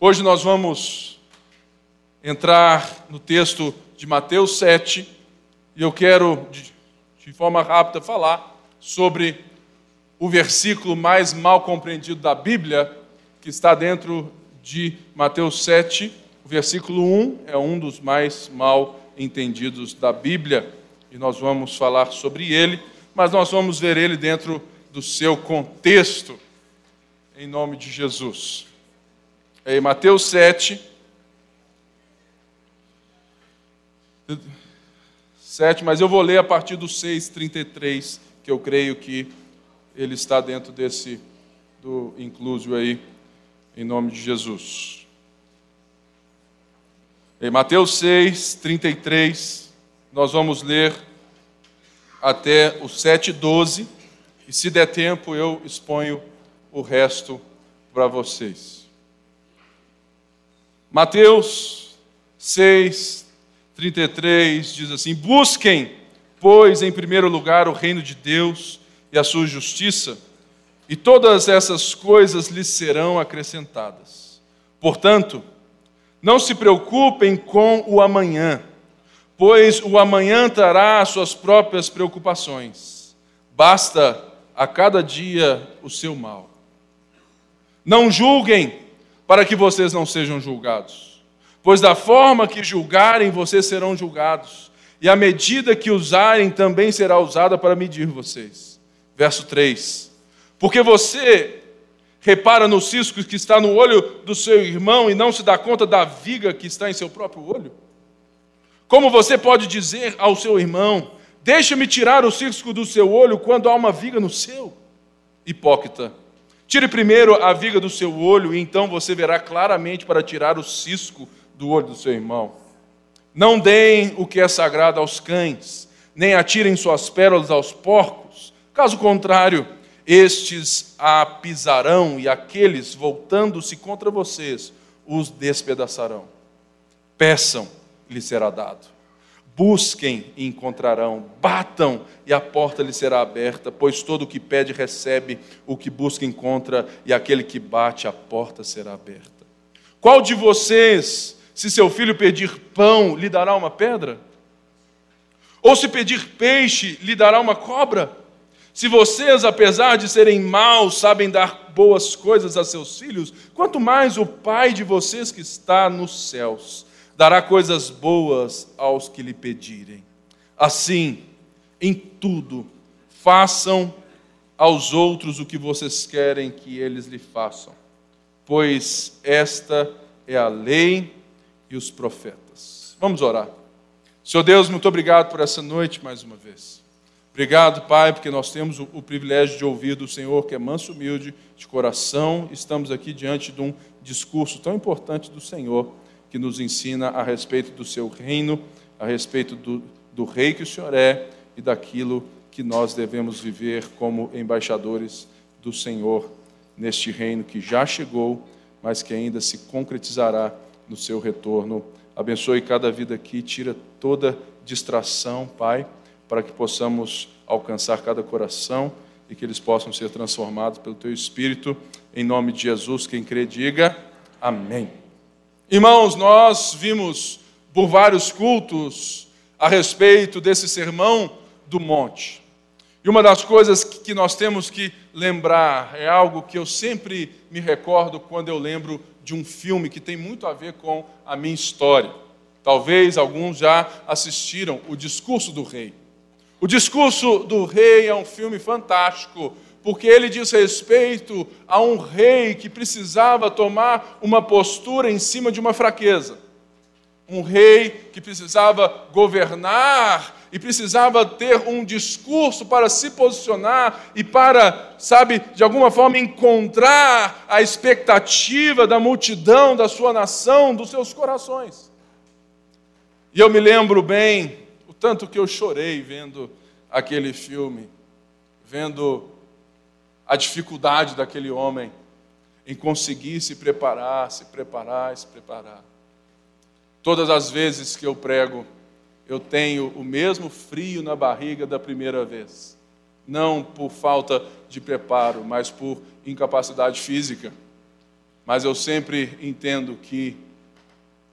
Hoje nós vamos entrar no texto de Mateus 7 e eu quero, de, de forma rápida, falar sobre o versículo mais mal compreendido da Bíblia, que está dentro de Mateus 7. O versículo 1 é um dos mais mal entendidos da Bíblia e nós vamos falar sobre ele, mas nós vamos ver ele dentro do seu contexto, em nome de Jesus em Mateus 7, 7, mas eu vou ler a partir do 6,33, que eu creio que ele está dentro desse, do incluso aí, em nome de Jesus. Em Mateus 6, 33, nós vamos ler até o 7, 12, e se der tempo eu exponho o resto para vocês. Mateus 6, 33 diz assim: Busquem, pois, em primeiro lugar o reino de Deus e a sua justiça, e todas essas coisas lhes serão acrescentadas. Portanto, não se preocupem com o amanhã, pois o amanhã trará as suas próprias preocupações. Basta a cada dia o seu mal. Não julguem para que vocês não sejam julgados. Pois da forma que julgarem, vocês serão julgados, e a medida que usarem também será usada para medir vocês. Verso 3: Porque você repara no cisco que está no olho do seu irmão e não se dá conta da viga que está em seu próprio olho? Como você pode dizer ao seu irmão: Deixa-me tirar o cisco do seu olho quando há uma viga no seu? Hipócrita. Tire primeiro a viga do seu olho, e então você verá claramente para tirar o cisco do olho do seu irmão. Não deem o que é sagrado aos cães, nem atirem suas pérolas aos porcos. Caso contrário, estes a pisarão, e aqueles, voltando-se contra vocês, os despedaçarão. Peçam, lhe será dado Busquem e encontrarão, batam e a porta lhe será aberta, pois todo o que pede recebe, o que busca encontra, e aquele que bate, a porta será aberta. Qual de vocês, se seu filho pedir pão, lhe dará uma pedra? Ou se pedir peixe, lhe dará uma cobra? Se vocês, apesar de serem maus, sabem dar boas coisas a seus filhos, quanto mais o Pai de vocês que está nos céus dará coisas boas aos que lhe pedirem. Assim, em tudo, façam aos outros o que vocês querem que eles lhe façam, pois esta é a lei e os profetas. Vamos orar. Senhor Deus, muito obrigado por essa noite mais uma vez. Obrigado, Pai, porque nós temos o, o privilégio de ouvir do Senhor, que é manso humilde de coração. Estamos aqui diante de um discurso tão importante do Senhor que nos ensina a respeito do seu reino, a respeito do, do rei que o Senhor é e daquilo que nós devemos viver como embaixadores do Senhor neste reino que já chegou, mas que ainda se concretizará no seu retorno. Abençoe cada vida aqui, tira toda distração, Pai, para que possamos alcançar cada coração e que eles possam ser transformados pelo Teu Espírito. Em nome de Jesus, quem crê, diga amém. Irmãos, nós vimos por vários cultos a respeito desse sermão do monte. E uma das coisas que nós temos que lembrar é algo que eu sempre me recordo quando eu lembro de um filme que tem muito a ver com a minha história. Talvez alguns já assistiram O Discurso do Rei. O Discurso do Rei é um filme fantástico porque ele diz respeito a um rei que precisava tomar uma postura em cima de uma fraqueza. Um rei que precisava governar e precisava ter um discurso para se posicionar e para, sabe, de alguma forma encontrar a expectativa da multidão, da sua nação, dos seus corações. E eu me lembro bem o tanto que eu chorei vendo aquele filme, vendo a dificuldade daquele homem em conseguir se preparar, se preparar, se preparar. Todas as vezes que eu prego, eu tenho o mesmo frio na barriga da primeira vez. Não por falta de preparo, mas por incapacidade física. mas eu sempre entendo que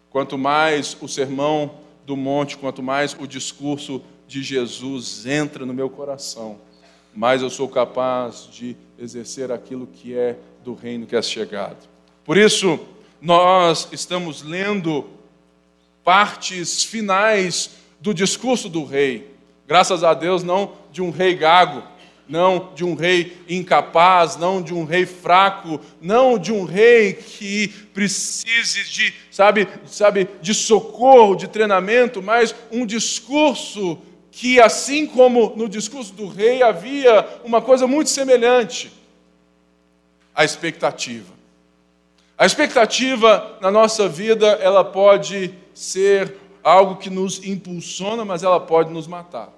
quanto mais o sermão do monte, quanto mais o discurso de Jesus entra no meu coração, mais eu sou capaz de exercer aquilo que é do reino que é chegado. Por isso, nós estamos lendo partes finais do discurso do rei. Graças a Deus, não de um rei gago, não de um rei incapaz, não de um rei fraco, não de um rei que precise de, sabe, sabe, de socorro, de treinamento, mas um discurso que, assim como no discurso do rei, havia uma coisa muito semelhante: a expectativa. A expectativa na nossa vida, ela pode ser algo que nos impulsiona, mas ela pode nos matar.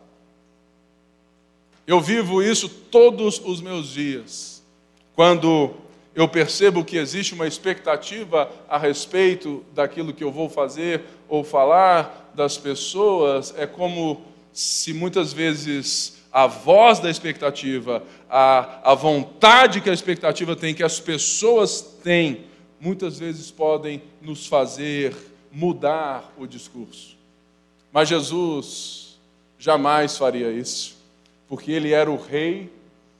Eu vivo isso todos os meus dias. Quando eu percebo que existe uma expectativa a respeito daquilo que eu vou fazer ou falar das pessoas, é como se muitas vezes a voz da expectativa, a, a vontade que a expectativa tem, que as pessoas têm, muitas vezes podem nos fazer mudar o discurso. Mas Jesus jamais faria isso porque ele era o rei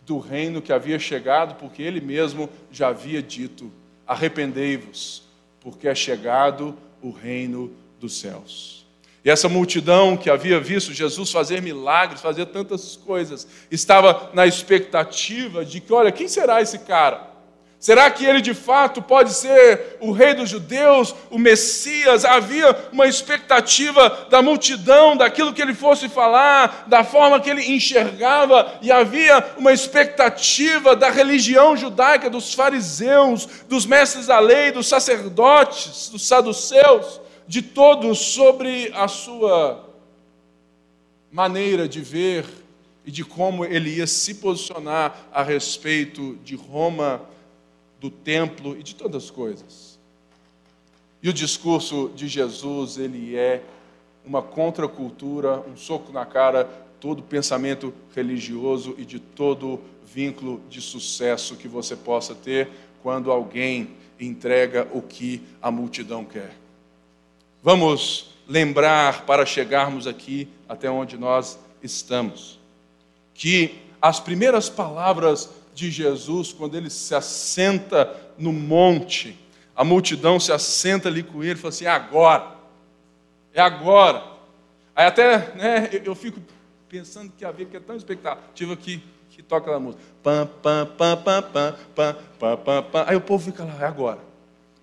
do reino que havia chegado, porque ele mesmo já havia dito: arrependei-vos, porque é chegado o reino dos céus. E essa multidão que havia visto Jesus fazer milagres, fazer tantas coisas, estava na expectativa de que, olha, quem será esse cara? Será que ele de fato pode ser o rei dos judeus, o Messias? Havia uma expectativa da multidão, daquilo que ele fosse falar, da forma que ele enxergava, e havia uma expectativa da religião judaica, dos fariseus, dos mestres da lei, dos sacerdotes, dos saduceus, de todos sobre a sua maneira de ver e de como ele ia se posicionar a respeito de Roma do templo e de todas as coisas. E o discurso de Jesus, ele é uma contracultura, um soco na cara, todo pensamento religioso e de todo vínculo de sucesso que você possa ter quando alguém entrega o que a multidão quer. Vamos lembrar para chegarmos aqui até onde nós estamos, que as primeiras palavras de Jesus, quando ele se assenta no monte, a multidão se assenta ali com ele e fala assim: é agora, é agora. Aí até né, eu fico pensando que a vida é tão expectativa que, que toca aquela música. Pam, pam, pam, pam, pam, pam, pam, pam, pam. Aí o povo fica lá, é agora.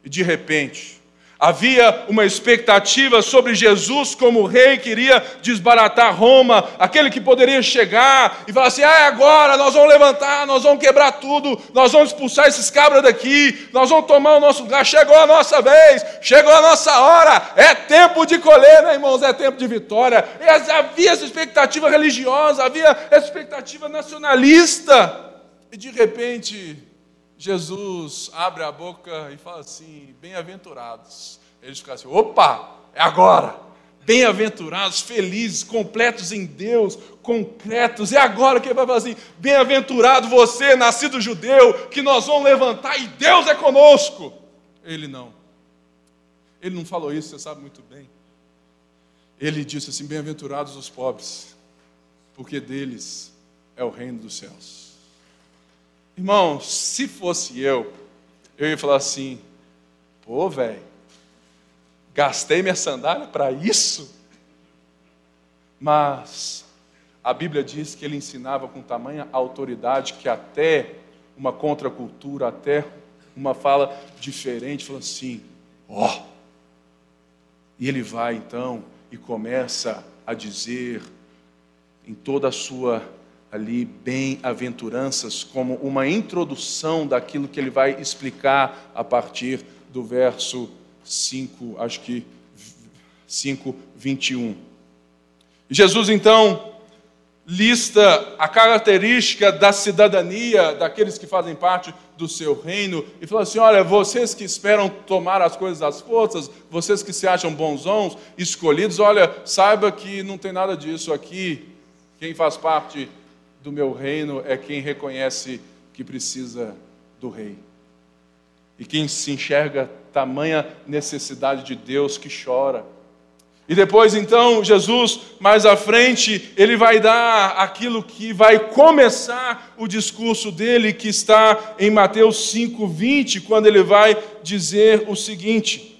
E de repente, Havia uma expectativa sobre Jesus como rei que iria desbaratar Roma, aquele que poderia chegar e falar assim: ah, agora nós vamos levantar, nós vamos quebrar tudo, nós vamos expulsar esses cabras daqui, nós vamos tomar o nosso lugar. Chegou a nossa vez, chegou a nossa hora, é tempo de colher, né, irmãos? É tempo de vitória. E havia essa expectativa religiosa, havia essa expectativa nacionalista, e de repente Jesus abre a boca e fala assim: bem-aventurados. Eles ficam assim: opa, é agora. Bem-aventurados, felizes, completos em Deus, concretos. É agora que ele vai falar assim: bem-aventurado você, nascido judeu, que nós vamos levantar e Deus é conosco. Ele não. Ele não falou isso, você sabe muito bem. Ele disse assim: bem-aventurados os pobres, porque deles é o reino dos céus. Irmão, se fosse eu, eu ia falar assim: pô, velho, gastei minha sandália para isso? Mas a Bíblia diz que ele ensinava com tamanha autoridade que até uma contracultura, até uma fala diferente, falou assim: ó. Oh. E ele vai então e começa a dizer em toda a sua ali bem-aventuranças como uma introdução daquilo que ele vai explicar a partir do verso 5, acho que 5, 21. Jesus então lista a característica da cidadania daqueles que fazem parte do seu reino e fala assim: olha, vocês que esperam tomar as coisas às forças, vocês que se acham bonzons, escolhidos, olha, saiba que não tem nada disso aqui. Quem faz parte do meu reino é quem reconhece que precisa do rei. E quem se enxerga tamanha necessidade de Deus que chora. E depois, então, Jesus, mais à frente, ele vai dar aquilo que vai começar o discurso dele, que está em Mateus 5,20, quando ele vai dizer o seguinte: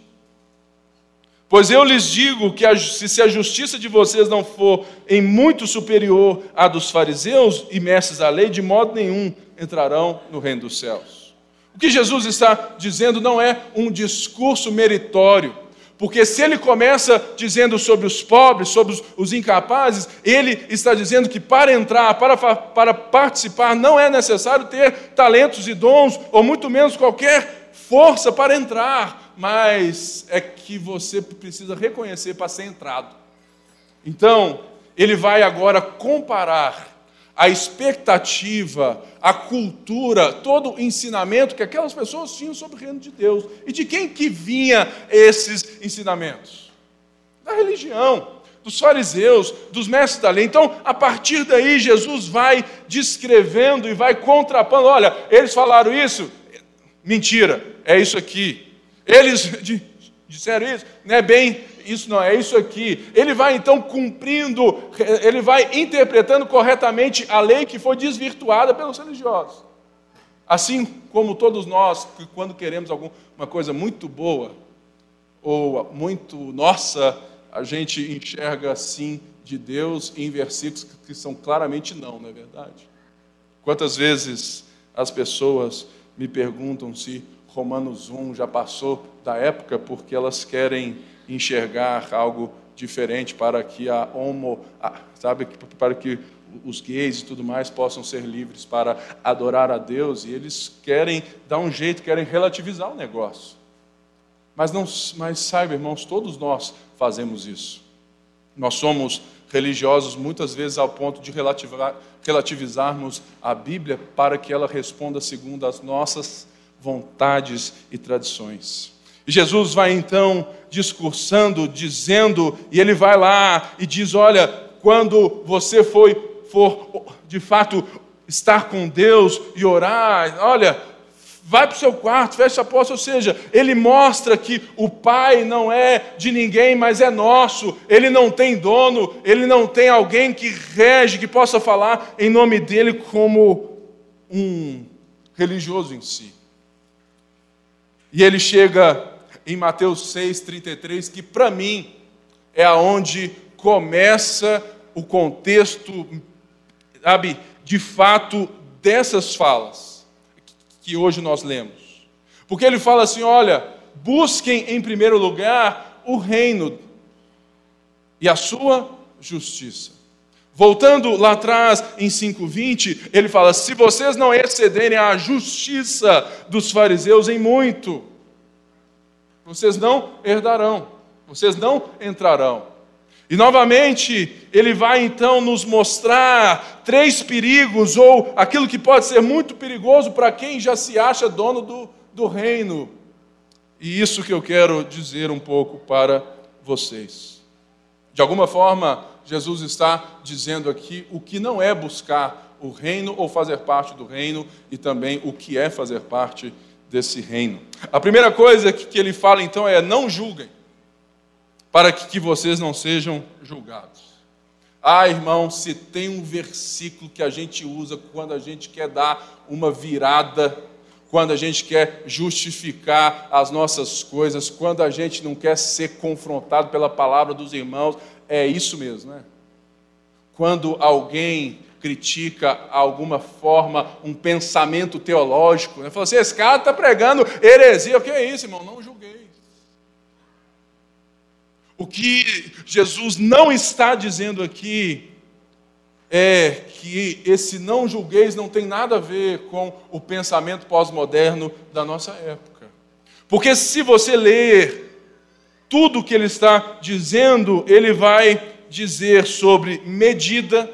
Pois eu lhes digo que a, se a justiça de vocês não for em muito superior à dos fariseus e mestres da lei, de modo nenhum entrarão no reino dos céus. O que Jesus está dizendo não é um discurso meritório, porque se ele começa dizendo sobre os pobres, sobre os, os incapazes, ele está dizendo que para entrar, para, para participar, não é necessário ter talentos e dons, ou muito menos qualquer força para entrar mas é que você precisa reconhecer para ser entrado. Então, ele vai agora comparar a expectativa, a cultura, todo o ensinamento que aquelas pessoas tinham sobre o reino de Deus. E de quem que vinha esses ensinamentos? Da religião, dos fariseus, dos mestres da lei. Então, a partir daí, Jesus vai descrevendo e vai contrapondo. Olha, eles falaram isso? Mentira, é isso aqui. Eles disseram isso, não é bem isso, não, é isso aqui. Ele vai então cumprindo, ele vai interpretando corretamente a lei que foi desvirtuada pelos religiosos. Assim como todos nós, que quando queremos alguma coisa muito boa, ou muito nossa, a gente enxerga assim de Deus em versículos que são claramente não, não é verdade? Quantas vezes as pessoas me perguntam se Romanos 1 já passou da época porque elas querem enxergar algo diferente para que a homo, sabe, para que os gays e tudo mais possam ser livres para adorar a Deus e eles querem dar um jeito, querem relativizar o negócio. Mas não, mas saiba, irmãos, todos nós fazemos isso. Nós somos religiosos muitas vezes ao ponto de relativizarmos a Bíblia para que ela responda segundo as nossas vontades e tradições. E Jesus vai então discursando, dizendo, e ele vai lá e diz: Olha, quando você foi, for de fato estar com Deus e orar, olha, vai para o seu quarto, fecha a porta, ou seja, ele mostra que o Pai não é de ninguém, mas é nosso, ele não tem dono, ele não tem alguém que rege, que possa falar em nome dele como um religioso em si. E ele chega em Mateus 6:33, que para mim é aonde começa o contexto, sabe, de fato dessas falas que hoje nós lemos. Porque ele fala assim: olha, busquem em primeiro lugar o reino e a sua justiça. Voltando lá atrás em 5:20, ele fala: "Se vocês não excederem a justiça dos fariseus em muito, vocês não herdarão, vocês não entrarão". E novamente, ele vai então nos mostrar três perigos, ou aquilo que pode ser muito perigoso para quem já se acha dono do, do reino. E isso que eu quero dizer um pouco para vocês. De alguma forma, Jesus está dizendo aqui o que não é buscar o reino ou fazer parte do reino e também o que é fazer parte desse reino. A primeira coisa que ele fala então é: não julguem, para que vocês não sejam julgados. Ah, irmão, se tem um versículo que a gente usa quando a gente quer dar uma virada, quando a gente quer justificar as nossas coisas, quando a gente não quer ser confrontado pela palavra dos irmãos, é isso mesmo, né? Quando alguém critica alguma forma um pensamento teológico, né? Fala assim, esse cara está pregando heresia. O que é isso, irmão? Não julguei. O que Jesus não está dizendo aqui é que esse não julgueis não tem nada a ver com o pensamento pós-moderno da nossa época. Porque se você ler tudo que ele está dizendo, ele vai dizer sobre medida,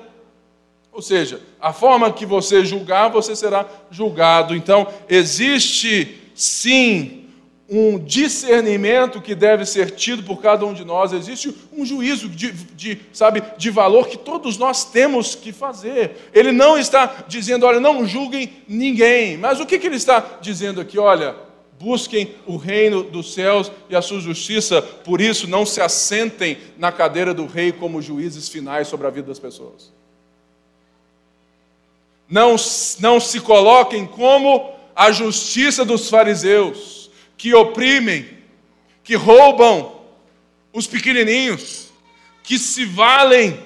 ou seja, a forma que você julgar, você será julgado. Então, existe sim um discernimento que deve ser tido por cada um de nós, existe um juízo de, de, sabe, de valor que todos nós temos que fazer. Ele não está dizendo, olha, não julguem ninguém, mas o que, que ele está dizendo aqui? Olha, busquem o reino dos céus e a sua justiça, por isso não se assentem na cadeira do rei como juízes finais sobre a vida das pessoas. Não, não se coloquem como a justiça dos fariseus, que oprimem, que roubam os pequenininhos, que se valem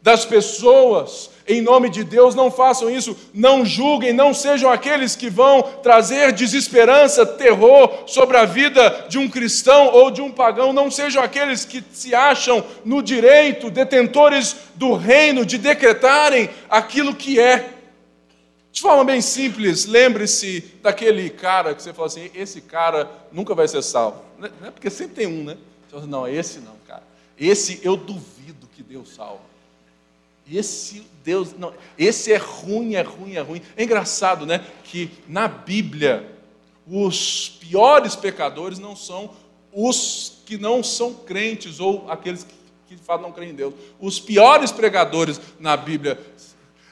das pessoas, em nome de Deus, não façam isso, não julguem, não sejam aqueles que vão trazer desesperança, terror sobre a vida de um cristão ou de um pagão, não sejam aqueles que se acham no direito, detentores do reino, de decretarem aquilo que é. De forma bem simples, lembre-se daquele cara que você fala assim: esse cara nunca vai ser salvo. Não é porque sempre tem um, né? Você fala, não, esse não, cara. Esse eu duvido que Deus salva. Esse Deus, não, esse é ruim, é ruim, é ruim. É engraçado, né, que na Bíblia os piores pecadores não são os que não são crentes ou aqueles que, que de fato não creem em Deus. Os piores pregadores na Bíblia,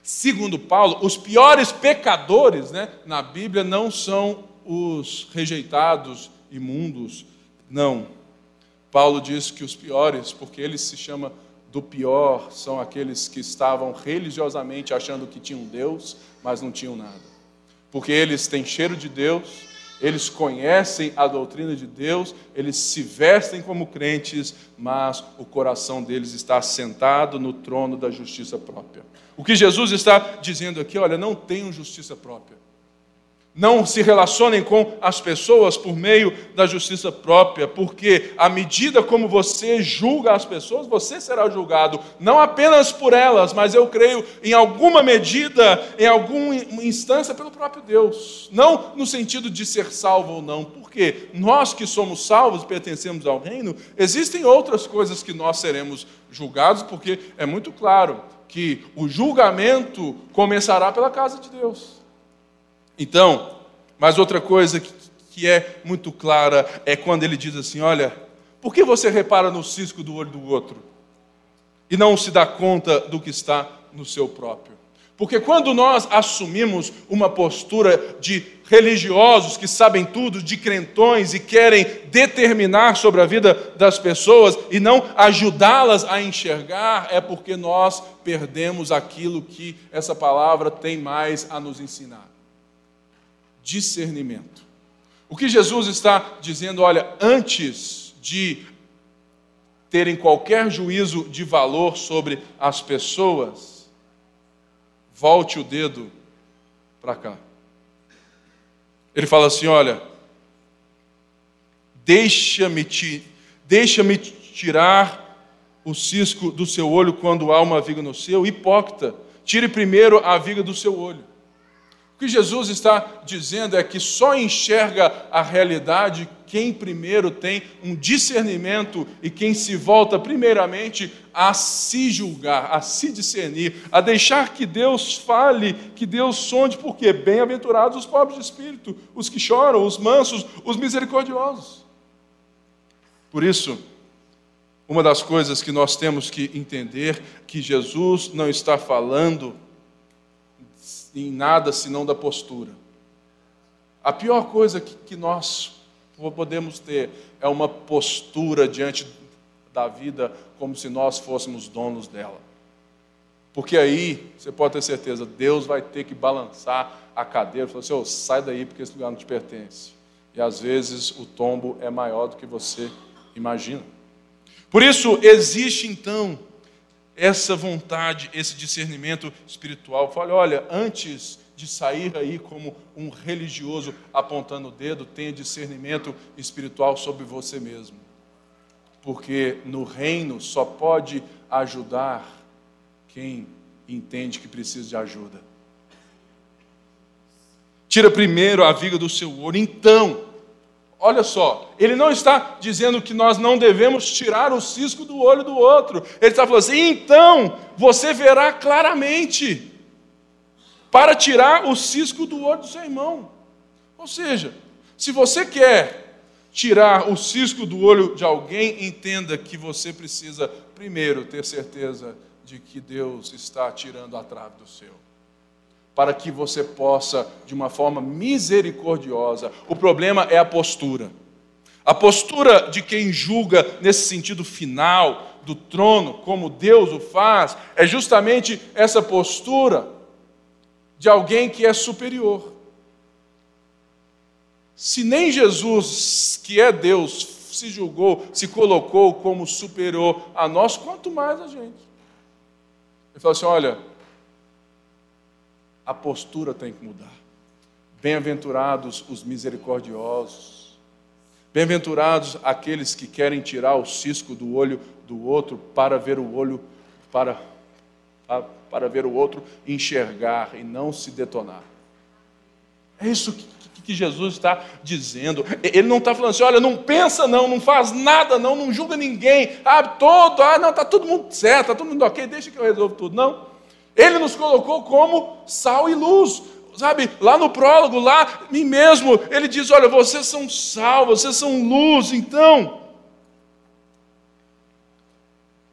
segundo Paulo, os piores pecadores, né, na Bíblia não são os rejeitados, imundos, não. Paulo diz que os piores, porque ele se chama do pior são aqueles que estavam religiosamente achando que tinham Deus, mas não tinham nada. Porque eles têm cheiro de Deus, eles conhecem a doutrina de Deus, eles se vestem como crentes, mas o coração deles está sentado no trono da justiça própria. O que Jesus está dizendo aqui, olha, não tenham justiça própria. Não se relacionem com as pessoas por meio da justiça própria, porque à medida como você julga as pessoas, você será julgado, não apenas por elas, mas eu creio em alguma medida, em alguma instância, pelo próprio Deus. Não no sentido de ser salvo ou não, porque nós que somos salvos, pertencemos ao reino, existem outras coisas que nós seremos julgados, porque é muito claro que o julgamento começará pela casa de Deus. Então, mas outra coisa que, que é muito clara é quando ele diz assim: Olha, por que você repara no cisco do olho do outro e não se dá conta do que está no seu próprio? Porque quando nós assumimos uma postura de religiosos que sabem tudo, de crentões e querem determinar sobre a vida das pessoas e não ajudá-las a enxergar, é porque nós perdemos aquilo que essa palavra tem mais a nos ensinar discernimento. O que Jesus está dizendo, olha, antes de terem qualquer juízo de valor sobre as pessoas, volte o dedo para cá. Ele fala assim: olha, deixa-me ti, deixa-me tirar o cisco do seu olho quando há uma viga no seu, hipócrita, tire primeiro a viga do seu olho. O que Jesus está dizendo é que só enxerga a realidade quem primeiro tem um discernimento e quem se volta primeiramente a se julgar, a se discernir, a deixar que Deus fale, que Deus sonde, porque bem-aventurados os pobres de espírito, os que choram, os mansos, os misericordiosos. Por isso, uma das coisas que nós temos que entender que Jesus não está falando em nada senão da postura. A pior coisa que, que nós podemos ter é uma postura diante da vida como se nós fôssemos donos dela. Porque aí, você pode ter certeza, Deus vai ter que balançar a cadeira e falar assim: oh, sai daí porque esse lugar não te pertence. E às vezes o tombo é maior do que você imagina. Por isso, existe então essa vontade, esse discernimento espiritual. Fala, olha, antes de sair aí como um religioso apontando o dedo, tenha discernimento espiritual sobre você mesmo. Porque no reino só pode ajudar quem entende que precisa de ajuda. Tira primeiro a viga do seu olho, então Olha só, ele não está dizendo que nós não devemos tirar o cisco do olho do outro. Ele está falando assim: então você verá claramente para tirar o cisco do olho do seu irmão. Ou seja, se você quer tirar o cisco do olho de alguém, entenda que você precisa primeiro ter certeza de que Deus está tirando a trave do seu. Para que você possa, de uma forma misericordiosa. O problema é a postura. A postura de quem julga nesse sentido final do trono, como Deus o faz, é justamente essa postura de alguém que é superior. Se nem Jesus, que é Deus, se julgou, se colocou como superior a nós, quanto mais a gente. Ele falou assim: olha, a postura tem que mudar. Bem-aventurados os misericordiosos. Bem-aventurados aqueles que querem tirar o cisco do olho do outro para ver o olho para, para, ver o outro enxergar e não se detonar. É isso que, que Jesus está dizendo. Ele não está falando assim, olha, não pensa não, não faz nada não, não julga ninguém, ah, todo, ah, não, está todo mundo certo, está todo mundo ok, deixa que eu resolvo tudo. Não. Ele nos colocou como sal e luz. Sabe, lá no prólogo, lá mim mesmo, ele diz: Olha, vocês são sal, vocês são luz, então.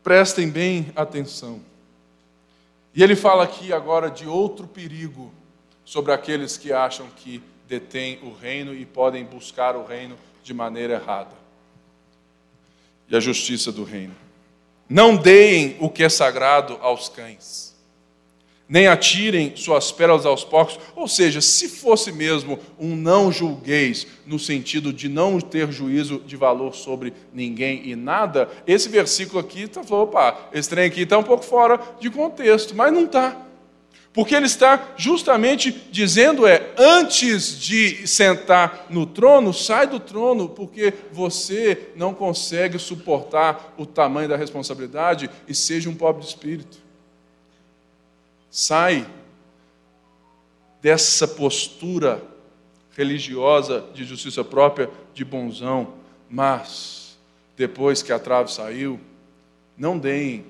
Prestem bem atenção. E ele fala aqui agora de outro perigo sobre aqueles que acham que detêm o reino e podem buscar o reino de maneira errada. E a justiça do reino. Não deem o que é sagrado aos cães nem atirem suas pérolas aos porcos. Ou seja, se fosse mesmo um não julgueis, no sentido de não ter juízo de valor sobre ninguém e nada, esse versículo aqui está falando, opa, esse trem aqui está um pouco fora de contexto, mas não está. Porque ele está justamente dizendo é, antes de sentar no trono, sai do trono, porque você não consegue suportar o tamanho da responsabilidade e seja um pobre de espírito. Sai dessa postura religiosa de justiça própria, de bonzão, mas depois que a trave saiu, não deem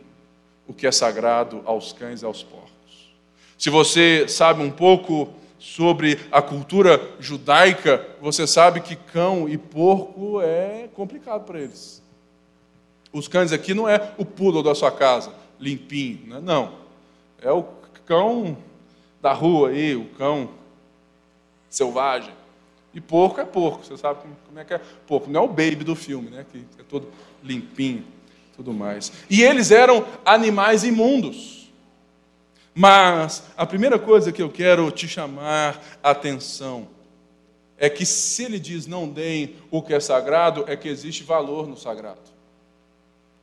o que é sagrado aos cães e aos porcos. Se você sabe um pouco sobre a cultura judaica, você sabe que cão e porco é complicado para eles. Os cães aqui não é o poodle da sua casa, limpinho, né? não. É o cão da rua aí, o cão selvagem. E porco é porco, você sabe como é que é porco. Não é o baby do filme, né? Que é todo limpinho, tudo mais. E eles eram animais imundos. Mas a primeira coisa que eu quero te chamar a atenção é que se ele diz não deem o que é sagrado, é que existe valor no sagrado.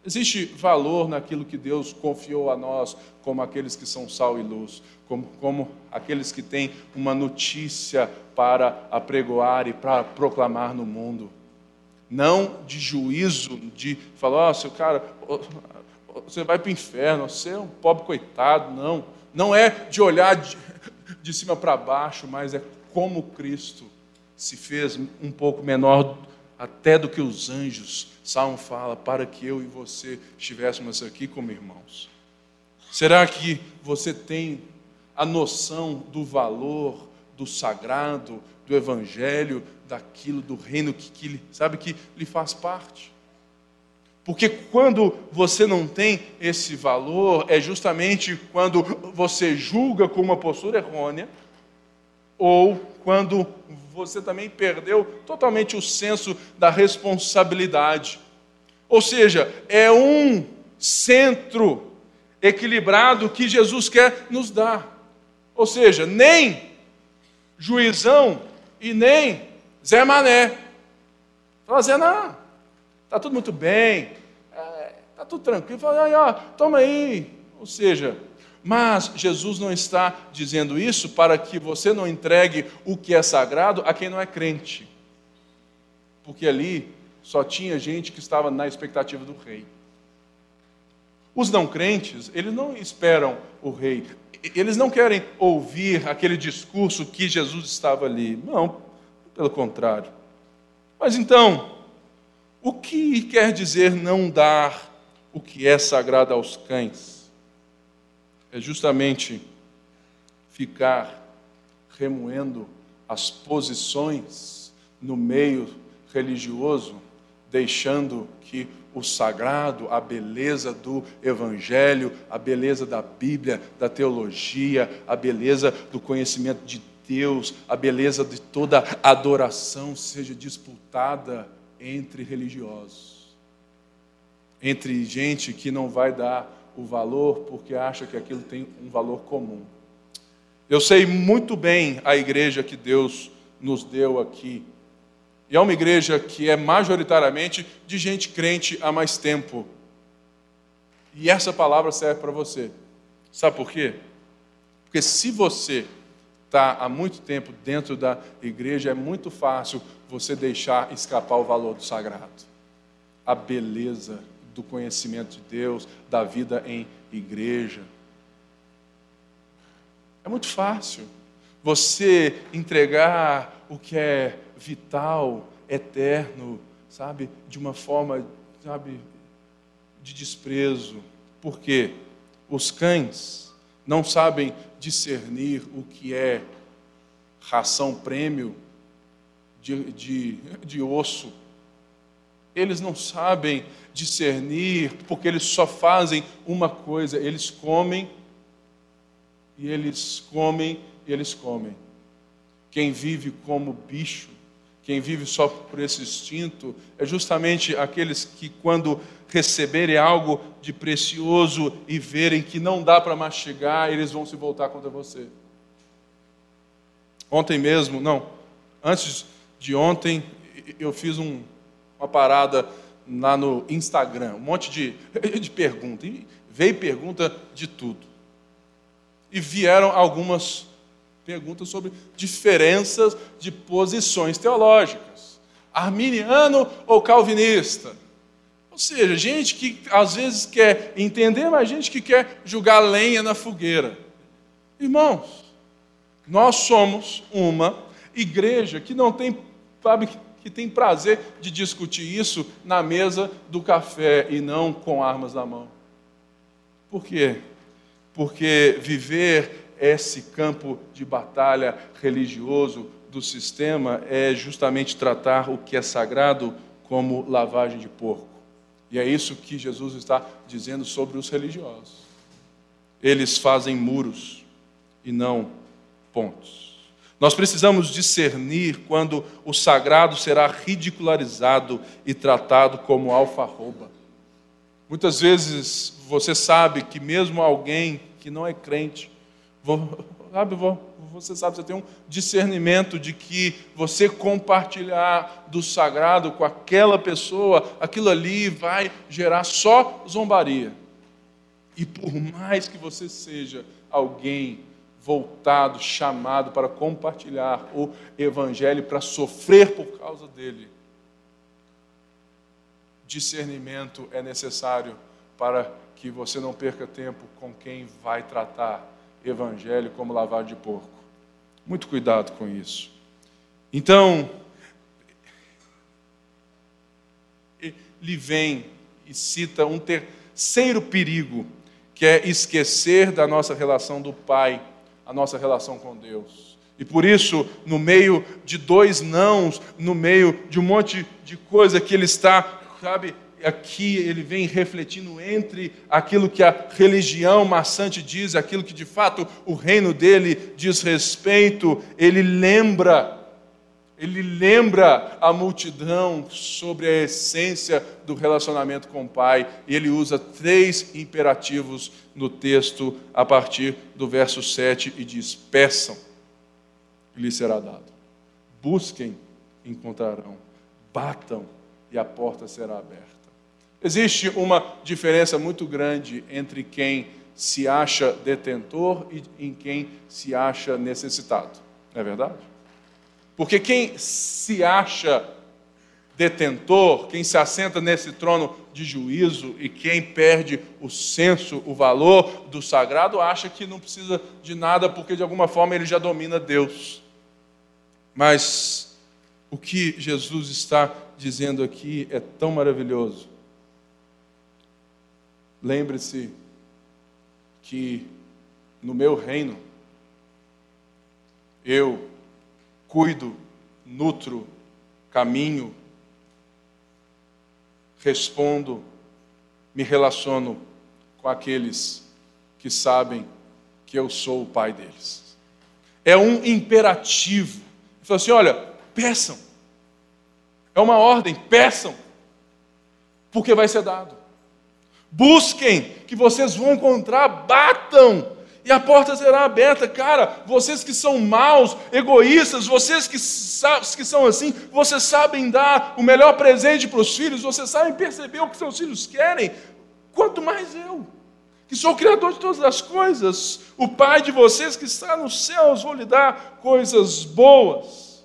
Existe valor naquilo que Deus confiou a nós, como aqueles que são sal e luz, como, como aqueles que têm uma notícia para apregoar e para proclamar no mundo. Não de juízo, de falar, ó, oh, seu cara, você vai para o inferno, você é um pobre coitado. Não. Não é de olhar de, de cima para baixo, mas é como Cristo se fez um pouco menor até do que os anjos Salmo fala para que eu e você estivéssemos aqui como irmãos. Será que você tem a noção do valor, do sagrado, do evangelho, daquilo do reino que, que sabe que lhe faz parte? Porque quando você não tem esse valor, é justamente quando você julga com uma postura errônea, ou quando você também perdeu totalmente o senso da responsabilidade. Ou seja, é um centro equilibrado que Jesus quer nos dar. Ou seja, nem juizão e nem Zé Mané. Fala, Zé, não, está tudo muito bem, está é, tudo tranquilo. Fala, ó, toma aí. Ou seja, mas Jesus não está dizendo isso para que você não entregue o que é sagrado a quem não é crente. Porque ali só tinha gente que estava na expectativa do rei. Os não crentes, eles não esperam o rei. Eles não querem ouvir aquele discurso que Jesus estava ali. Não, pelo contrário. Mas então, o que quer dizer não dar o que é sagrado aos cães? É justamente ficar remoendo as posições no meio religioso deixando que o sagrado, a beleza do Evangelho, a beleza da Bíblia, da teologia, a beleza do conhecimento de Deus, a beleza de toda adoração seja disputada entre religiosos, entre gente que não vai dar o valor porque acha que aquilo tem um valor comum. Eu sei muito bem a igreja que Deus nos deu aqui. E é uma igreja que é majoritariamente de gente crente há mais tempo. E essa palavra serve para você. Sabe por quê? Porque se você está há muito tempo dentro da igreja, é muito fácil você deixar escapar o valor do sagrado, a beleza do conhecimento de Deus, da vida em igreja. É muito fácil você entregar o que é vital, eterno, sabe, de uma forma, sabe, de desprezo. Por quê? Os cães não sabem discernir o que é ração prêmio de, de, de osso. Eles não sabem discernir, porque eles só fazem uma coisa: eles comem, e eles comem, e eles comem. Quem vive como bicho, quem vive só por esse instinto, é justamente aqueles que, quando receberem algo de precioso e verem que não dá para mastigar, eles vão se voltar contra você. Ontem mesmo, não, antes de ontem, eu fiz um, uma parada lá no Instagram, um monte de, de perguntas, e veio pergunta de tudo. E vieram algumas perguntas sobre diferenças de posições teológicas. Arminiano ou calvinista? Ou seja, gente que às vezes quer entender, mas gente que quer jogar lenha na fogueira. Irmãos, nós somos uma igreja que não tem, sabe, que tem prazer de discutir isso na mesa do café e não com armas na mão. Por quê? Porque viver esse campo de batalha religioso do sistema é justamente tratar o que é sagrado como lavagem de porco. E é isso que Jesus está dizendo sobre os religiosos. Eles fazem muros e não pontos. Nós precisamos discernir quando o sagrado será ridicularizado e tratado como alfarroba. Muitas vezes você sabe que mesmo alguém que não é crente sabe, você sabe, você tem um discernimento de que você compartilhar do sagrado com aquela pessoa, aquilo ali vai gerar só zombaria. E por mais que você seja alguém voltado, chamado para compartilhar o evangelho, para sofrer por causa dele, discernimento é necessário para que você não perca tempo com quem vai tratar evangelho como lavado de porco. Muito cuidado com isso. Então, ele vem e cita um terceiro perigo, que é esquecer da nossa relação do Pai, a nossa relação com Deus. E por isso, no meio de dois nãos, no meio de um monte de coisa que ele está, sabe, aqui ele vem refletindo entre aquilo que a religião maçante diz, aquilo que de fato o reino dele diz respeito, ele lembra, ele lembra a multidão sobre a essência do relacionamento com o Pai, e ele usa três imperativos no texto a partir do verso 7 e diz: peçam, e lhe será dado. Busquem, encontrarão. Batam, e a porta será aberta. Existe uma diferença muito grande entre quem se acha detentor e em quem se acha necessitado. Não é verdade? Porque quem se acha detentor, quem se assenta nesse trono de juízo e quem perde o senso, o valor do sagrado, acha que não precisa de nada porque de alguma forma ele já domina Deus. Mas o que Jesus está dizendo aqui é tão maravilhoso Lembre-se que no meu reino eu cuido, nutro, caminho respondo, me relaciono com aqueles que sabem que eu sou o pai deles. É um imperativo. Ele falou assim: olha, peçam. É uma ordem, peçam, porque vai ser dado. Busquem, que vocês vão encontrar, batam, e a porta será aberta. Cara, vocês que são maus, egoístas, vocês que, que são assim, vocês sabem dar o melhor presente para os filhos, vocês sabem perceber o que seus filhos querem, quanto mais eu, que sou o Criador de todas as coisas, o Pai de vocês que está nos céus, vou lhe dar coisas boas.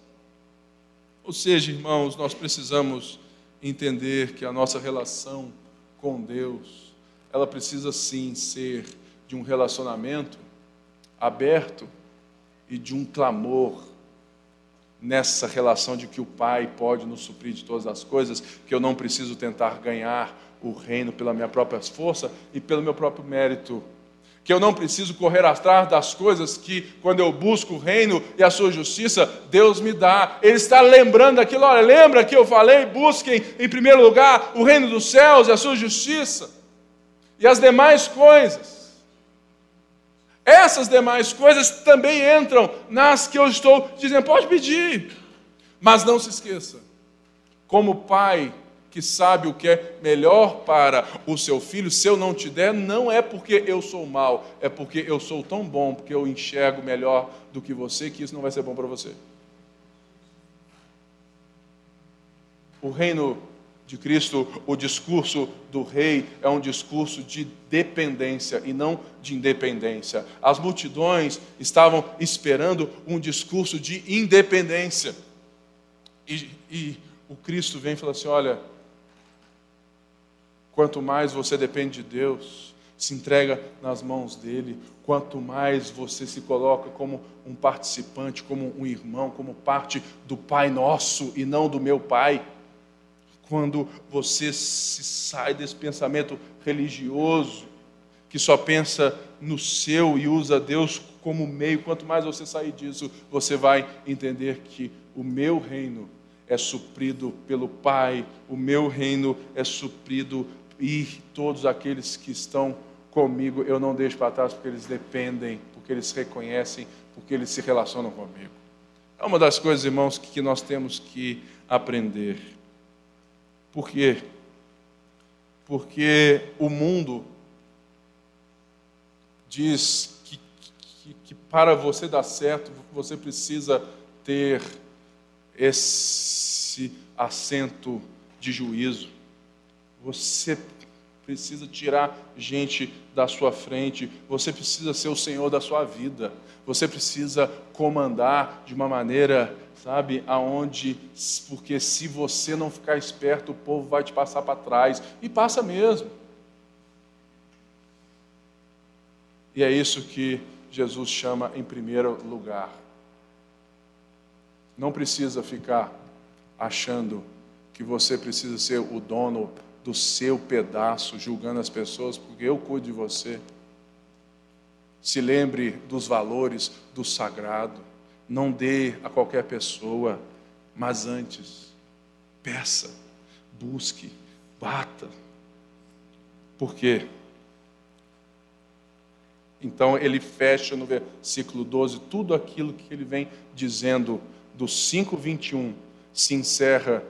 Ou seja, irmãos, nós precisamos entender que a nossa relação com Deus, ela precisa sim ser de um relacionamento aberto e de um clamor nessa relação de que o Pai pode nos suprir de todas as coisas, que eu não preciso tentar ganhar o reino pela minha própria força e pelo meu próprio mérito. Que eu não preciso correr atrás das coisas que, quando eu busco o reino e a sua justiça, Deus me dá. Ele está lembrando aquilo, olha, lembra que eu falei, busquem em primeiro lugar o reino dos céus e a sua justiça, e as demais coisas. Essas demais coisas também entram nas que eu estou dizendo, pode pedir, mas não se esqueça, como pai que sabe o que é melhor para o seu filho, se eu não te der, não é porque eu sou mal, é porque eu sou tão bom, porque eu enxergo melhor do que você, que isso não vai ser bom para você. O reino de Cristo, o discurso do rei é um discurso de dependência e não de independência. As multidões estavam esperando um discurso de independência. E, e o Cristo vem e fala assim: olha, Quanto mais você depende de Deus, se entrega nas mãos dele, quanto mais você se coloca como um participante, como um irmão, como parte do Pai Nosso e não do meu Pai. Quando você se sai desse pensamento religioso, que só pensa no seu e usa Deus como meio, quanto mais você sair disso, você vai entender que o meu reino é suprido pelo Pai, o meu reino é suprido e todos aqueles que estão comigo eu não deixo para trás porque eles dependem, porque eles reconhecem, porque eles se relacionam comigo. É uma das coisas, irmãos, que nós temos que aprender. Por quê? Porque o mundo diz que, que, que para você dar certo, você precisa ter esse assento de juízo. Você precisa tirar gente da sua frente, você precisa ser o Senhor da sua vida, você precisa comandar de uma maneira, sabe, aonde, porque se você não ficar esperto, o povo vai te passar para trás, e passa mesmo. E é isso que Jesus chama em primeiro lugar. Não precisa ficar achando que você precisa ser o dono do seu pedaço, julgando as pessoas, porque eu cuido de você. Se lembre dos valores do sagrado. Não dê a qualquer pessoa, mas antes, peça, busque, bata. Por quê? Então ele fecha no versículo 12 tudo aquilo que ele vem dizendo do 5:21 se encerra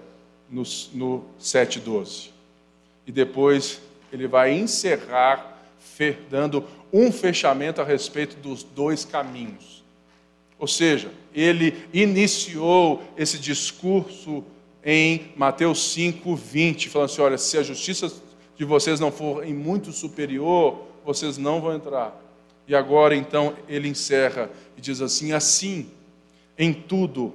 no, no 7:12 e depois ele vai encerrar dando um fechamento a respeito dos dois caminhos. Ou seja, ele iniciou esse discurso em Mateus 5, 20, falando assim: olha, se a justiça de vocês não for em muito superior, vocês não vão entrar. E agora então ele encerra e diz assim: assim, em tudo,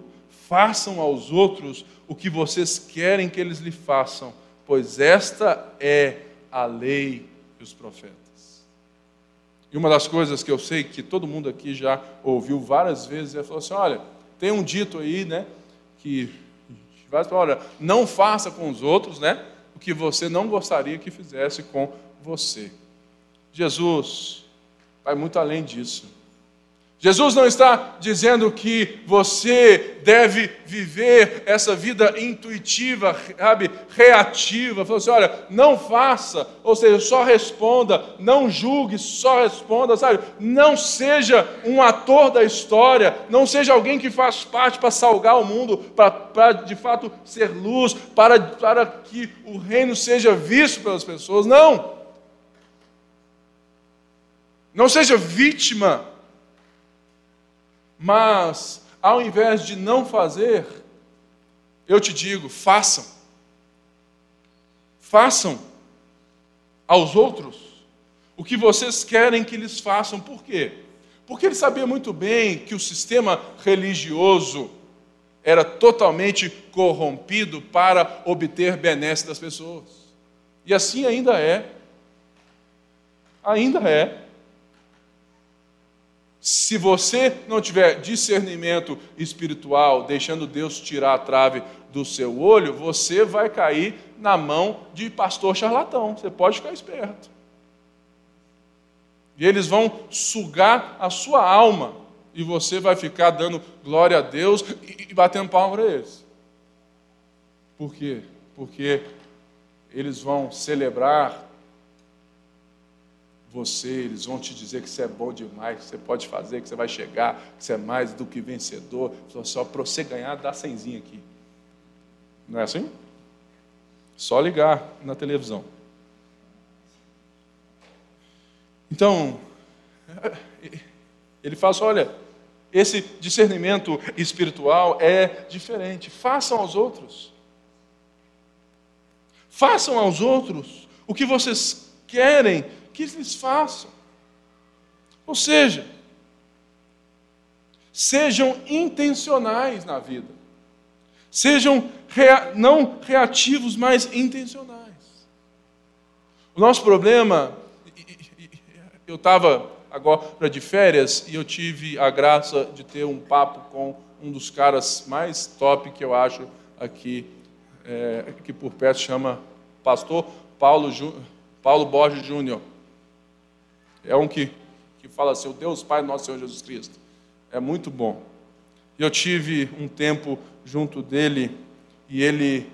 façam aos outros o que vocês querem que eles lhe façam, pois esta é a lei e os profetas. E uma das coisas que eu sei que todo mundo aqui já ouviu várias vezes é falar assim: olha, tem um dito aí, né, que vai falar, olha, não faça com os outros, né, o que você não gostaria que fizesse com você. Jesus vai muito além disso. Jesus não está dizendo que você deve viver essa vida intuitiva, sabe, reativa. Falou assim: olha, não faça, ou seja, só responda, não julgue, só responda, sabe? Não seja um ator da história, não seja alguém que faz parte para salgar o mundo, para, para de fato ser luz, para, para que o reino seja visto pelas pessoas. Não! Não seja vítima mas, ao invés de não fazer, eu te digo: façam. Façam aos outros o que vocês querem que eles façam. Por quê? Porque ele sabia muito bem que o sistema religioso era totalmente corrompido para obter benesse das pessoas. E assim ainda é. Ainda é. Se você não tiver discernimento espiritual, deixando Deus tirar a trave do seu olho, você vai cair na mão de pastor charlatão. Você pode ficar esperto. E eles vão sugar a sua alma. E você vai ficar dando glória a Deus e batendo palma para eles. Por quê? Porque eles vão celebrar você, eles vão te dizer que você é bom demais, que você pode fazer, que você vai chegar, que você é mais do que vencedor. Só para você ganhar, dá cenzinho aqui. Não é assim? Só ligar na televisão. Então, ele fala assim, olha, esse discernimento espiritual é diferente. Façam aos outros. Façam aos outros o que vocês querem que eles façam. Ou seja, sejam intencionais na vida. Sejam rea não reativos, mas intencionais. O nosso problema, eu estava agora de férias e eu tive a graça de ter um papo com um dos caras mais top que eu acho aqui, é, que por perto chama Pastor Paulo, Paulo Borges Júnior. É um que, que fala assim, o Deus Pai nosso Senhor Jesus Cristo. É muito bom. Eu tive um tempo junto dele e ele.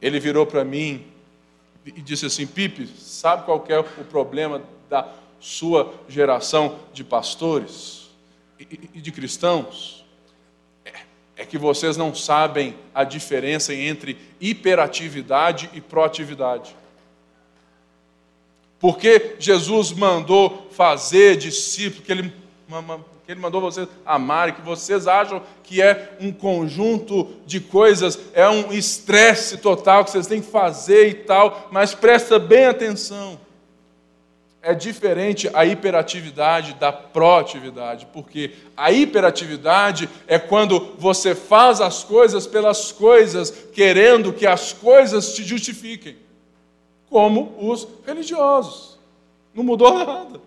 Ele virou para mim e disse assim: Pipe, sabe qual é o problema da sua geração de pastores e de cristãos? É que vocês não sabem a diferença entre hiperatividade e proatividade. Porque Jesus mandou fazer discípulos, que ele, que ele mandou vocês amarem, que vocês acham que é um conjunto de coisas, é um estresse total que vocês têm que fazer e tal, mas presta bem atenção é diferente a hiperatividade da proatividade, porque a hiperatividade é quando você faz as coisas pelas coisas, querendo que as coisas te justifiquem, como os religiosos. Não mudou nada.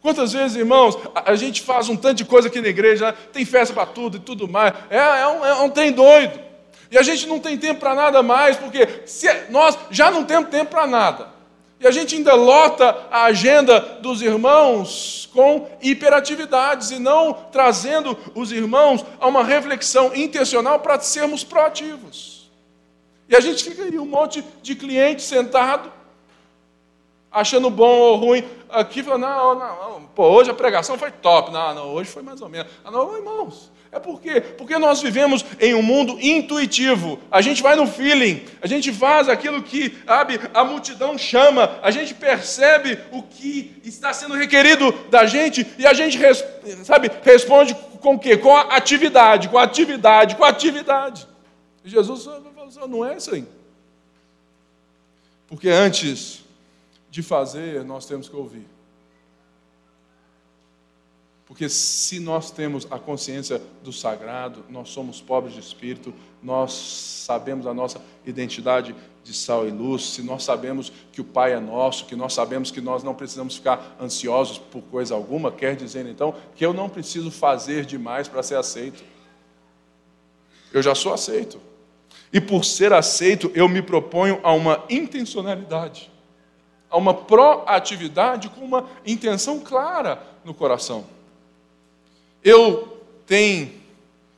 Quantas vezes, irmãos, a, gente faz um tanto de coisa aqui na igreja, tem festa para tudo e tudo mais, é, é, um, é um trem doido. E a gente não tem tempo para nada mais, porque se, nós já não temos tempo para nada. E a gente ainda lota a agenda dos irmãos com hiperatividades e não trazendo os irmãos a uma reflexão intencional para sermos proativos. E a gente fica aí um monte de cliente sentado, achando bom ou ruim, aqui falando, não, não, não, pô, hoje a pregação foi top, não, não, hoje foi mais ou menos. Ah, não, irmãos, é por quê? Porque nós vivemos em um mundo intuitivo. A gente vai no feeling, a gente faz aquilo que sabe, a multidão chama, a gente percebe o que está sendo requerido da gente e a gente sabe, responde com o quê? Com a atividade, com a atividade, com a atividade. E Jesus falou, não é assim. Porque antes de fazer, nós temos que ouvir. Porque se nós temos a consciência do sagrado, nós somos pobres de espírito, nós sabemos a nossa identidade de sal e luz, se nós sabemos que o Pai é nosso, que nós sabemos que nós não precisamos ficar ansiosos por coisa alguma, quer dizer então que eu não preciso fazer demais para ser aceito. Eu já sou aceito. E por ser aceito, eu me proponho a uma intencionalidade. a uma proatividade com uma intenção clara no coração. Eu tenho,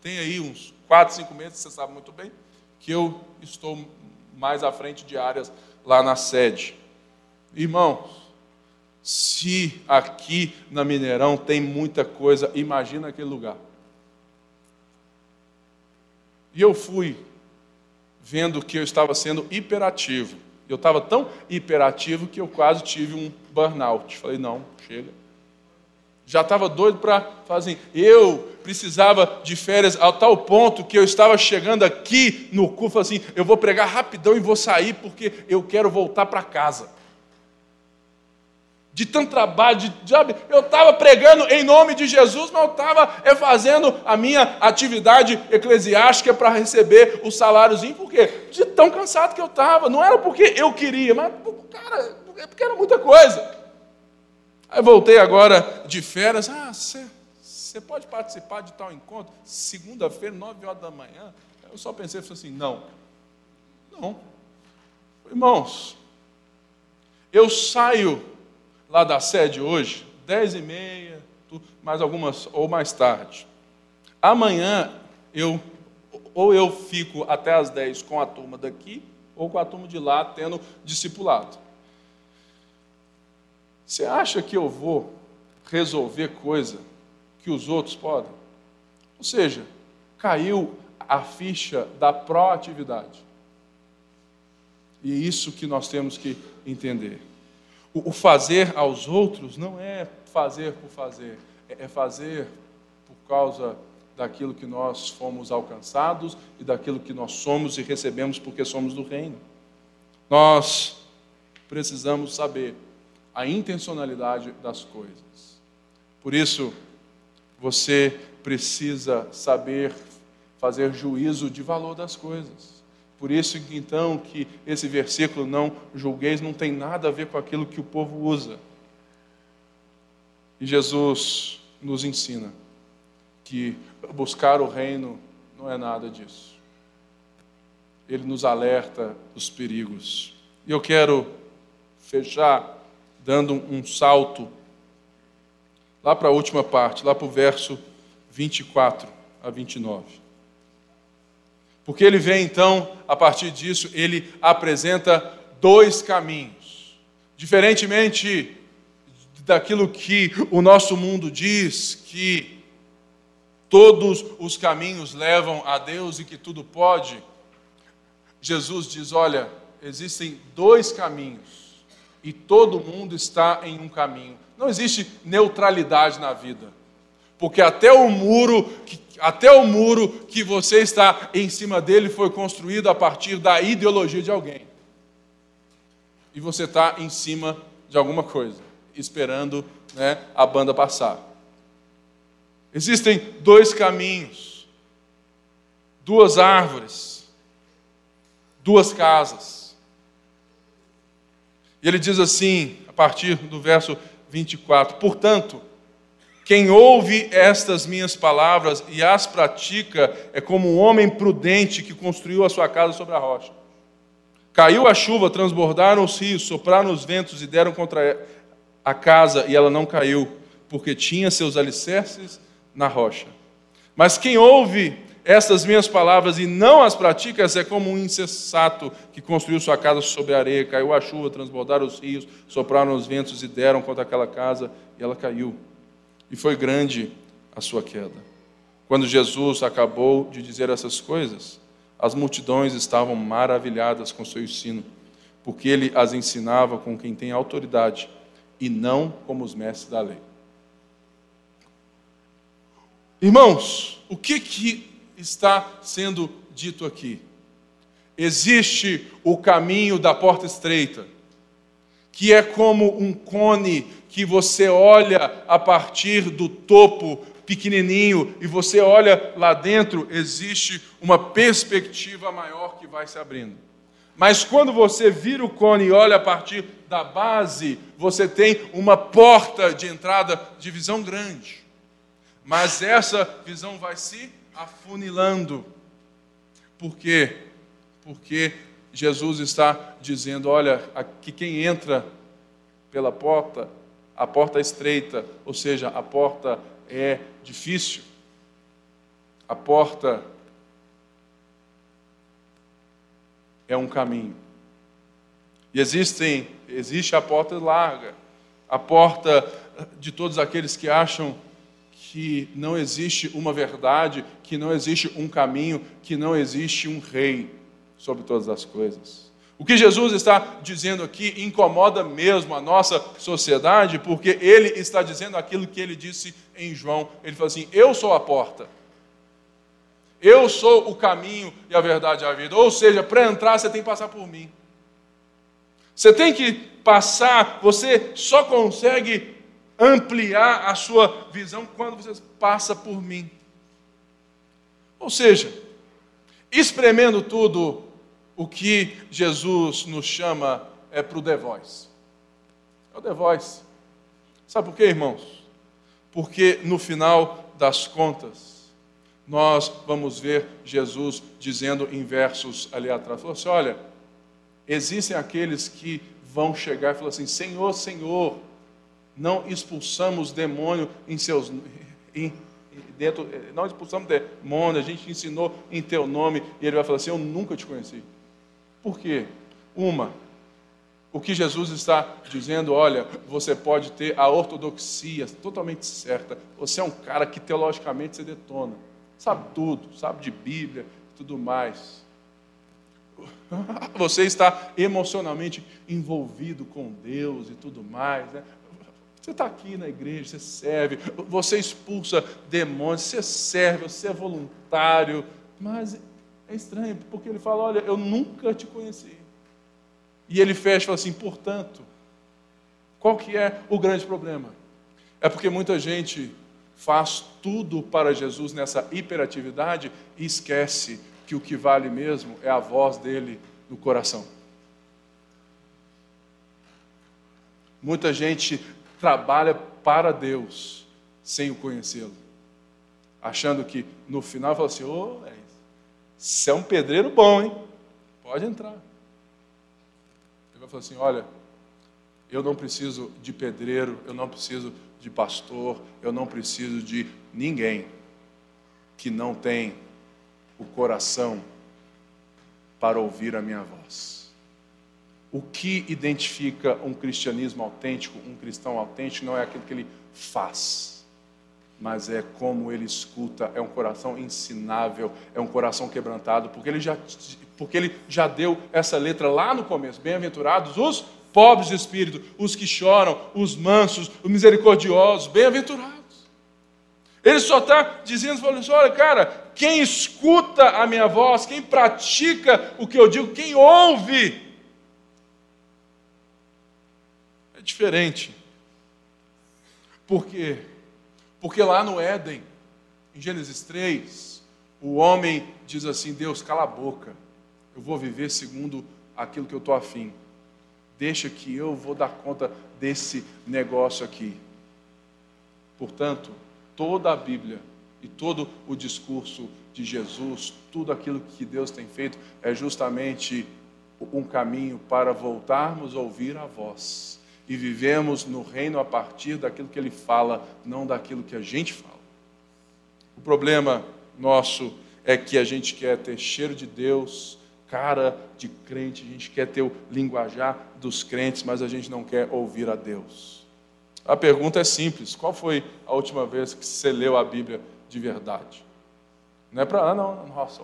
tenho aí uns 4, 5 meses, você sabe muito bem, que eu estou mais à frente de áreas lá na sede. Irmãos, se aqui na Mineirão tem muita coisa, imagina aquele lugar. E eu fui vendo que eu estava sendo hiperativo. Eu estava tão hiperativo que eu quase tive um burnout. Falei, não, chega. Já estava doido para fazer. Eu precisava de férias a tal ponto que eu estava chegando aqui no cu, assim, eu vou pregar rapidão e vou sair porque eu quero voltar para casa de tanto trabalho, de, sabe? Eu estava pregando em nome de Jesus, mas eu estava é, fazendo a minha atividade eclesiástica para receber o saláriozinho, por quê? De tão cansado que eu estava. Não era porque eu queria, mas, cara, é porque era muita coisa. Aí voltei agora de férias. Ah, você pode participar de tal encontro? Segunda-feira, nove horas da manhã. Eu só pensei assim: não, não. Irmãos, eu saio lá da sede hoje, dez e meia, mais algumas, ou mais tarde. Amanhã eu ou eu fico até as dez com a turma daqui, ou com a turma de lá tendo discipulado. Você acha que eu vou resolver coisa que os outros podem? Ou seja, caiu a ficha da proatividade. E é isso que nós temos que entender. O fazer aos outros não é fazer por fazer, é, é fazer por causa daquilo que nós fomos alcançados e daquilo que nós somos e recebemos porque somos do reino. Nós precisamos saber a intencionalidade das coisas. Por isso, você precisa saber fazer juízo de valor das coisas. Por isso, então, que esse versículo, não julgueis, não tem nada a ver com aquilo que o povo usa. E Jesus nos ensina que buscar o reino não é nada disso. Ele nos alerta dos perigos. E eu quero fechar dando um salto lá para a última parte, lá para o verso 24 a 29. Porque ele vem então, a partir disso, ele apresenta dois caminhos. Diferentemente daquilo que o nosso mundo diz, que todos os caminhos levam a Deus e que tudo pode, Jesus diz: olha, existem dois caminhos e todo mundo está em um caminho. Não existe neutralidade na vida. Porque até o muro que até o muro que você está em cima dele foi construído a partir da ideologia de alguém. E você está em cima de alguma coisa, esperando né, a banda passar. Existem dois caminhos, duas árvores, duas casas. E ele diz assim, a partir do verso 24: Portanto, quem ouve estas minhas palavras e as pratica é como um homem prudente que construiu a sua casa sobre a rocha. Caiu a chuva, transbordaram os rios, sopraram os ventos e deram contra a casa, e ela não caiu, porque tinha seus alicerces na rocha. Mas quem ouve estas minhas palavras e não as pratica é como um insensato que construiu sua casa sobre a areia, caiu a chuva, transbordaram os rios, sopraram os ventos e deram contra aquela casa, e ela caiu e foi grande a sua queda. Quando Jesus acabou de dizer essas coisas, as multidões estavam maravilhadas com seu ensino, porque ele as ensinava com quem tem autoridade e não como os mestres da lei. Irmãos, o que, que está sendo dito aqui? Existe o caminho da porta estreita, que é como um cone que você olha a partir do topo pequenininho e você olha lá dentro, existe uma perspectiva maior que vai se abrindo. Mas quando você vira o cone e olha a partir da base, você tem uma porta de entrada de visão grande. Mas essa visão vai se afunilando. Por quê? Porque Jesus está dizendo: olha, que quem entra pela porta, a porta é estreita, ou seja, a porta é difícil. A porta é um caminho. E existem, existe a porta larga, a porta de todos aqueles que acham que não existe uma verdade, que não existe um caminho, que não existe um rei sobre todas as coisas. O que Jesus está dizendo aqui incomoda mesmo a nossa sociedade, porque ele está dizendo aquilo que ele disse em João. Ele falou assim: Eu sou a porta. Eu sou o caminho e a verdade e a vida. Ou seja, para entrar você tem que passar por mim. Você tem que passar, você só consegue ampliar a sua visão quando você passa por mim. Ou seja, espremendo tudo, o que Jesus nos chama é para o The Voice. É o The Voice. Sabe por quê, irmãos? Porque no final das contas, nós vamos ver Jesus dizendo em versos ali atrás: falou assim, olha, existem aqueles que vão chegar e falar assim: Senhor, Senhor, não expulsamos demônio em seus em, dentro, não expulsamos demônio, a gente ensinou em teu nome, e ele vai falar assim: Eu nunca te conheci. Por quê? Uma, o que Jesus está dizendo, olha, você pode ter a ortodoxia totalmente certa, você é um cara que teologicamente você detona, sabe tudo, sabe de Bíblia e tudo mais. Você está emocionalmente envolvido com Deus e tudo mais, né? Você está aqui na igreja, você serve, você expulsa demônios, você serve, você é voluntário, mas é estranho, porque ele fala: Olha, eu nunca te conheci. E ele fecha e fala assim: Portanto, qual que é o grande problema? É porque muita gente faz tudo para Jesus nessa hiperatividade e esquece que o que vale mesmo é a voz dele no coração. Muita gente trabalha para Deus sem o conhecê-lo. Achando que no final fala assim: ô, oh, você é um pedreiro bom, hein? Pode entrar. Ele vai falar assim: olha, eu não preciso de pedreiro, eu não preciso de pastor, eu não preciso de ninguém que não tem o coração para ouvir a minha voz. O que identifica um cristianismo autêntico, um cristão autêntico, não é aquilo que ele faz, mas é como ele escuta, é um coração ensinável, é um coração quebrantado, porque ele já, porque ele já deu essa letra lá no começo. Bem-aventurados os pobres de espírito, os que choram, os mansos, os misericordiosos, bem-aventurados. Ele só está dizendo, falando assim, olha, cara, quem escuta a minha voz, quem pratica o que eu digo, quem ouve é diferente. Por quê? Porque lá no Éden, em Gênesis 3, o homem diz assim: Deus, cala a boca, eu vou viver segundo aquilo que eu estou afim. Deixa que eu vou dar conta desse negócio aqui. Portanto, toda a Bíblia e todo o discurso de Jesus, tudo aquilo que Deus tem feito, é justamente um caminho para voltarmos a ouvir a voz e vivemos no reino a partir daquilo que ele fala, não daquilo que a gente fala. O problema nosso é que a gente quer ter cheiro de Deus, cara de crente, a gente quer ter o linguajar dos crentes, mas a gente não quer ouvir a Deus. A pergunta é simples: qual foi a última vez que você leu a Bíblia de verdade? Não é para, ah, não, nossa,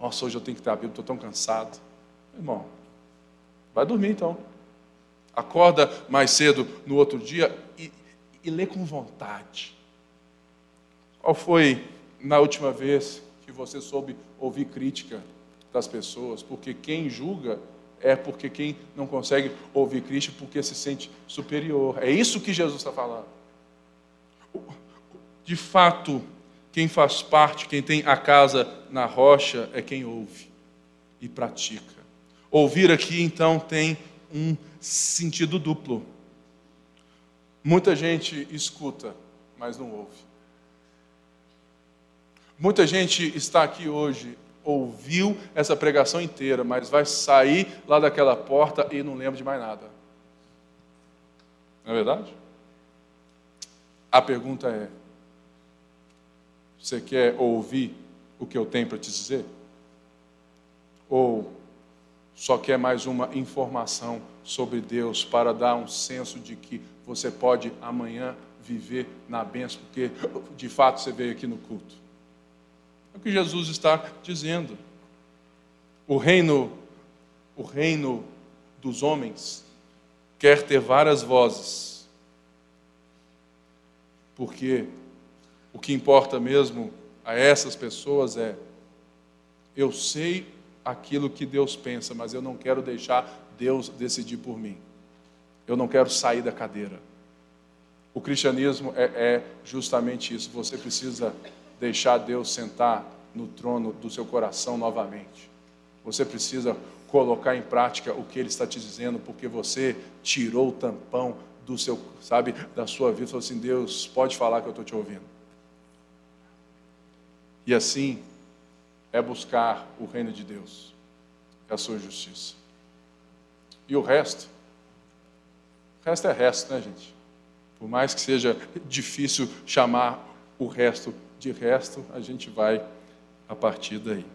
nossa, hoje eu tenho que ter a Bíblia, estou tão cansado. Irmão, vai dormir então acorda mais cedo no outro dia e, e lê com vontade. Qual foi na última vez que você soube ouvir crítica das pessoas? Porque quem julga é porque quem não consegue ouvir crítica porque se sente superior. É isso que Jesus está falando. De fato, quem faz parte, quem tem a casa na rocha, é quem ouve e pratica. Ouvir aqui, então, tem um sentido duplo. Muita gente escuta, mas não ouve. Muita gente está aqui hoje, ouviu essa pregação inteira, mas vai sair lá daquela porta e não lembra de mais nada. Não é verdade? A pergunta é: você quer ouvir o que eu tenho para te dizer? Ou só quer mais uma informação sobre Deus para dar um senso de que você pode amanhã viver na bênção, porque de fato você veio aqui no culto? É o que Jesus está dizendo. O reino, o reino dos homens quer ter várias vozes. Porque o que importa mesmo a essas pessoas é eu sei aquilo que Deus pensa, mas eu não quero deixar Deus decidir por mim. Eu não quero sair da cadeira. O cristianismo é, é justamente isso. Você precisa deixar Deus sentar no trono do seu coração novamente. Você precisa colocar em prática o que Ele está te dizendo, porque você tirou o tampão do seu, sabe, da sua vida. Falou assim: Deus, pode falar que eu estou te ouvindo. E assim é buscar o reino de Deus, é a sua justiça. E o resto, o resto é resto, né, gente? Por mais que seja difícil chamar o resto de resto, a gente vai a partir daí.